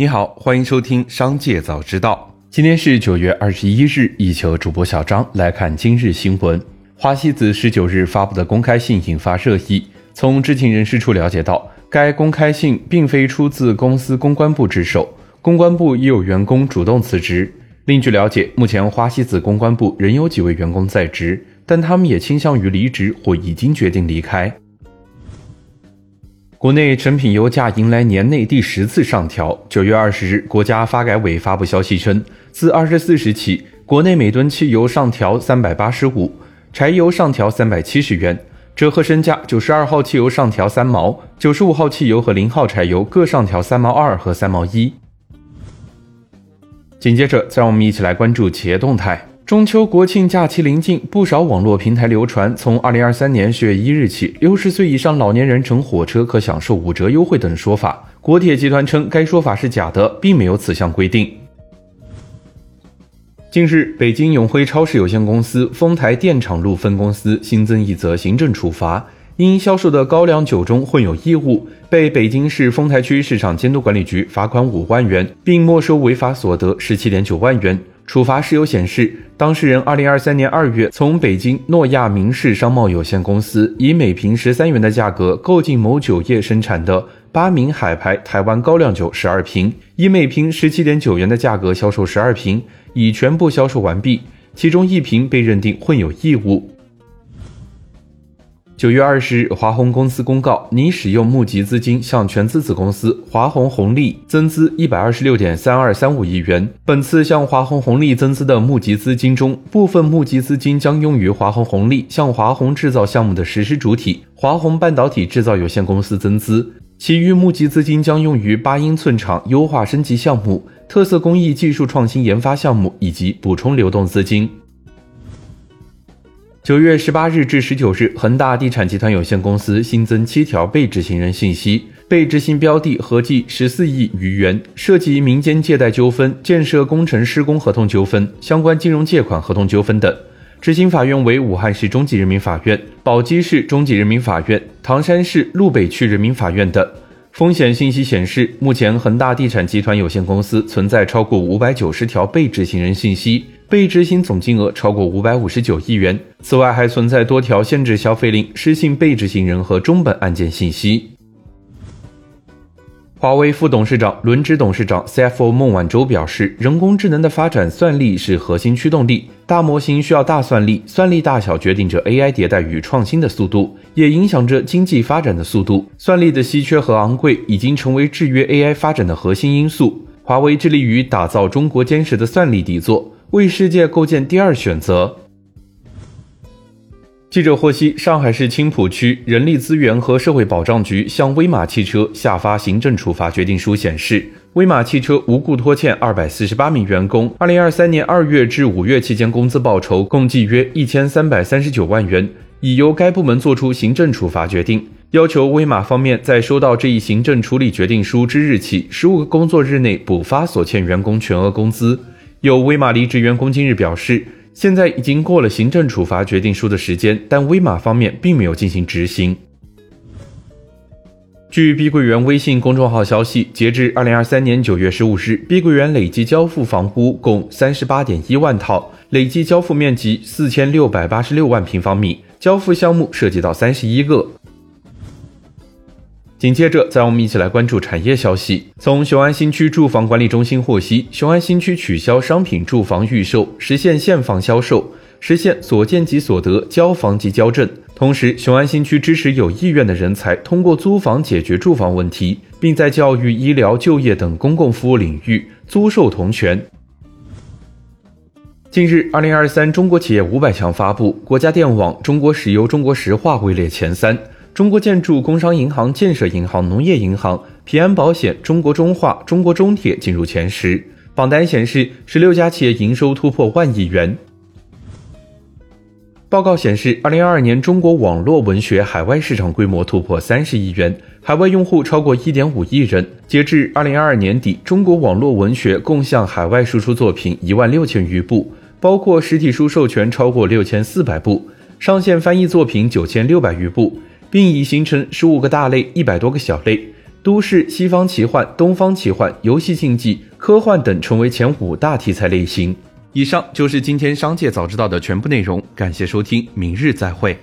你好，欢迎收听《商界早知道》。今天是九月二十一日，一球主播小张来看今日新闻。花西子十九日发布的公开信引发热议。从知情人士处了解到，该公开信并非出自公司公关部之手，公关部已有员工主动辞职。另据了解，目前花西子公关部仍有几位员工在职，但他们也倾向于离职或已经决定离开。国内成品油价迎来年内第十次上调。九月二十日，国家发改委发布消息称，自二十四时起，国内每吨汽油上调三百八十五，柴油上调三百七十元，折合身价，九十二号汽油上调三毛，九十五号汽油和零号柴油各上调三毛二和三毛一。紧接着，再让我们一起来关注企业动态。中秋国庆假期临近，不少网络平台流传，从二零二三年十月一日起，六十岁以上老年人乘火车可享受五折优惠等说法。国铁集团称，该说法是假的，并没有此项规定。近日，北京永辉超市有限公司丰台电厂路分公司新增一则行政处罚，因销售的高粱酒中混有异物，被北京市丰台区市场监督管理局罚款五万元，并没收违法所得十七点九万元。处罚事由显示，当事人二零二三年二月从北京诺亚明仕商贸有限公司以每瓶十三元的价格购进某酒业生产的八名海牌台湾高粱酒十二瓶，以每瓶十七点九元的价格销售十二瓶，已全部销售完毕，其中一瓶被认定混有异物。九月二十日，华虹公司公告，拟使用募集资金向全资子公司华虹红利增资一百二十六点三二三五亿元。本次向华虹红利增资的募集资金中，部分募集资金将用于华虹红利向华虹制造项目的实施主体华虹半导体制造有限公司增资，其余募集资金将用于八英寸厂优化升级项目、特色工艺技术创新研发项目以及补充流动资金。九月十八日至十九日，恒大地产集团有限公司新增七条被执行人信息，被执行标的合计十四亿余元，涉及民间借贷纠纷、建设工程施工合同纠纷、相关金融借款合同纠纷等。执行法院为武汉市中级人民法院、宝鸡市中级人民法院、唐山市路北区人民法院等。风险信息显示，目前恒大地产集团有限公司存在超过五百九十条被执行人信息。被执行总金额超过五百五十九亿元。此外，还存在多条限制消费令、失信被执行人和中本案件信息。华为副董事长、轮值董事长 CFO 孟晚舟表示，人工智能的发展，算力是核心驱动力。大模型需要大算力，算力大小决定着 AI 迭代与创新的速度，也影响着经济发展的速度。算力的稀缺和昂贵已经成为制约 AI 发展的核心因素。华为致力于打造中国坚实的算力底座。为世界构建第二选择。记者获悉，上海市青浦区人力资源和社会保障局向威马汽车下发行政处罚决定书，显示威马汽车无故拖欠二百四十八名员工二零二三年二月至五月期间工资报酬共计约一千三百三十九万元，已由该部门作出行政处罚决定，要求威马方面在收到这一行政处理决定书之日起十五个工作日内补发所欠员工全额工资。有威马离职员工今日表示，现在已经过了行政处罚决定书的时间，但威马方面并没有进行执行。据碧桂园微信公众号消息，截至二零二三年九月十五日，碧桂园累计交付房屋共三十八点一万套，累计交付面积四千六百八十六万平方米，交付项目涉及到三十一个。紧接着，再让我们一起来关注产业消息。从雄安新区住房管理中心获悉，雄安新区取消商品住房预售，实现现房销售，实现所见即所得，交房即交证。同时，雄安新区支持有意愿的人才通过租房解决住房问题，并在教育、医疗、就业等公共服务领域租售同权。近日，二零二三中国企业五百强发布，国家电网、中国石油、中国石化位列前三。中国建筑、工商银行、建设银行、农业银行、平安保险、中国中化、中国中铁进入前十。榜单显示，十六家企业营收突破万亿元。报告显示，二零二二年中国网络文学海外市场规模突破三十亿元，海外用户超过一点五亿人。截至二零二二年底，中国网络文学共向海外输出作品一万六千余部，包括实体书授权超过六千四百部，上线翻译作品九千六百余部。并已形成十五个大类、一百多个小类，都市、西方奇幻、东方奇幻、游戏竞技、科幻等成为前五大题材类型。以上就是今天商界早知道的全部内容，感谢收听，明日再会。